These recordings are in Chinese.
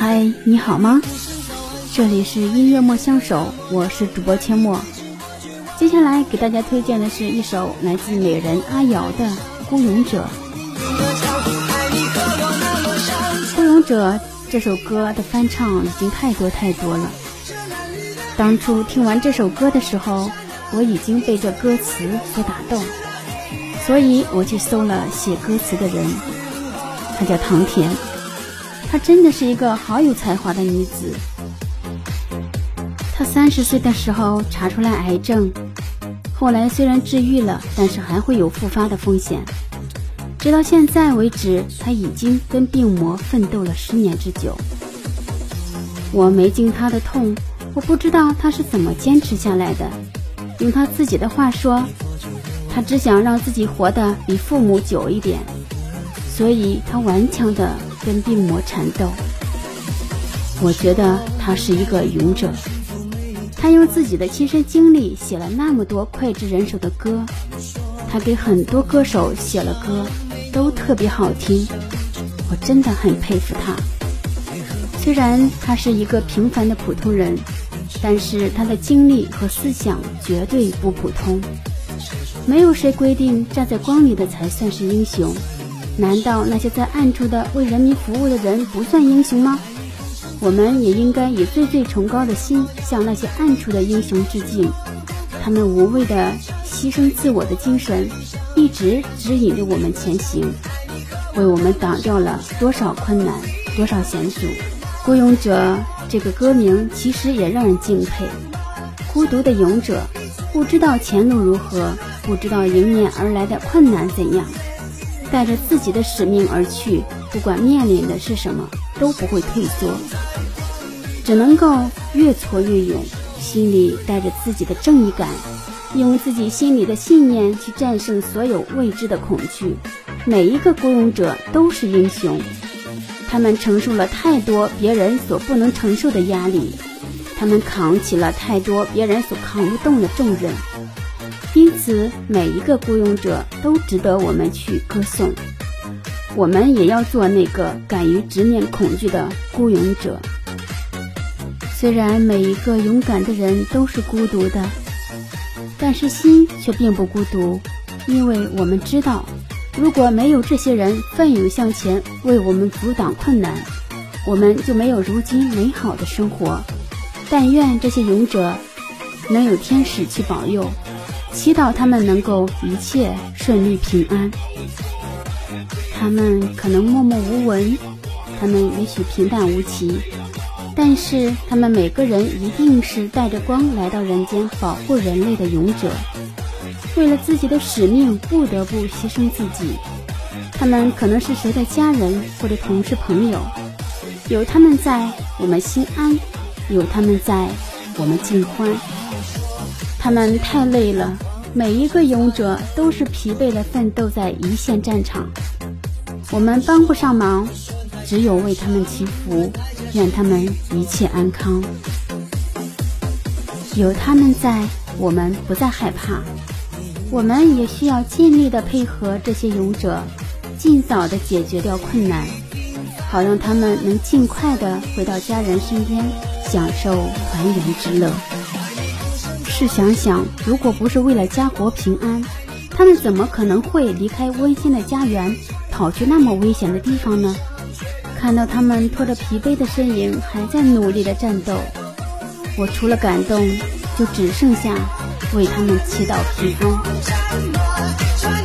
嗨，你好吗？这里是音乐莫相守，我是主播阡陌。接下来给大家推荐的是一首来自美人阿瑶的《孤勇者》。《孤勇者》这首歌的翻唱已经太多太多了。当初听完这首歌的时候，我已经被这歌词所打动，所以我去搜了写歌词的人，他叫唐田。她真的是一个好有才华的女子。她三十岁的时候查出来癌症，后来虽然治愈了，但是还会有复发的风险。直到现在为止，她已经跟病魔奋斗了十年之久。我没经她的痛，我不知道她是怎么坚持下来的。用她自己的话说，她只想让自己活得比父母久一点，所以她顽强的。跟病魔缠斗，我觉得他是一个勇者。他用自己的亲身经历写了那么多脍炙人口的歌，他给很多歌手写了歌，都特别好听。我真的很佩服他。虽然他是一个平凡的普通人，但是他的经历和思想绝对不普通。没有谁规定站在光里的才算是英雄。难道那些在暗处的为人民服务的人不算英雄吗？我们也应该以最最崇高的心向那些暗处的英雄致敬。他们无畏的牺牲自我的精神，一直指引着我们前行，为我们挡掉了多少困难，多少险阻。孤勇者这个歌名其实也让人敬佩。孤独的勇者，不知道前路如何，不知道迎面而来的困难怎样。带着自己的使命而去，不管面临的是什么，都不会退缩，只能够越挫越勇，心里带着自己的正义感，用自己心里的信念去战胜所有未知的恐惧。每一个孤勇者都是英雄，他们承受了太多别人所不能承受的压力，他们扛起了太多别人所扛不动的重任。因此，每一个孤勇者都值得我们去歌颂。我们也要做那个敢于直面恐惧的孤勇者。虽然每一个勇敢的人都是孤独的，但是心却并不孤独，因为我们知道，如果没有这些人奋勇向前，为我们阻挡困难，我们就没有如今美好的生活。但愿这些勇者能有天使去保佑。祈祷他们能够一切顺利平安。他们可能默默无闻，他们也许平淡无奇，但是他们每个人一定是带着光来到人间保护人类的勇者。为了自己的使命，不得不牺牲自己。他们可能是谁的家人或者同事朋友，有他们在，我们心安；有他们在，我们尽欢。他们太累了，每一个勇者都是疲惫的奋斗在一线战场。我们帮不上忙，只有为他们祈福，愿他们一切安康。有他们在，我们不再害怕。我们也需要尽力的配合这些勇者，尽早的解决掉困难，好让他们能尽快的回到家人身边，享受团圆之乐。试想想，如果不是为了家国平安，他们怎么可能会离开温馨的家园，跑去那么危险的地方呢？看到他们拖着疲惫的身影还在努力的战斗，我除了感动，就只剩下为他们祈祷平安。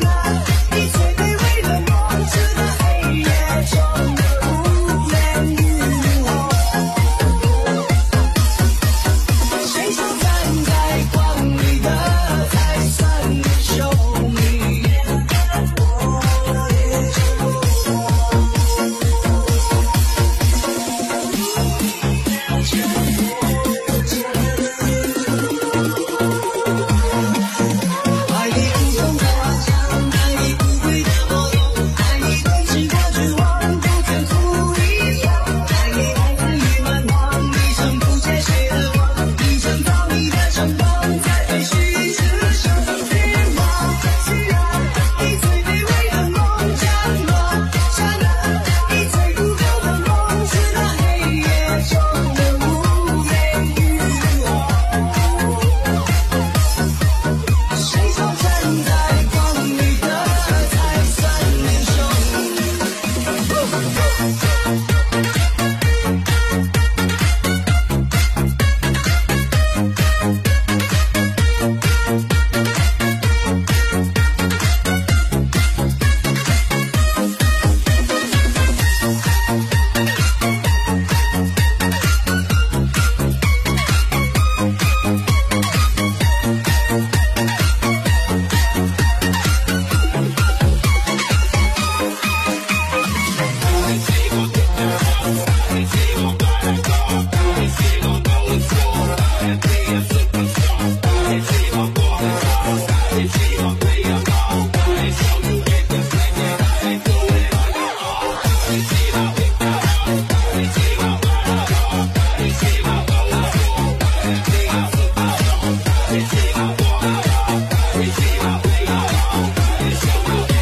It's your world.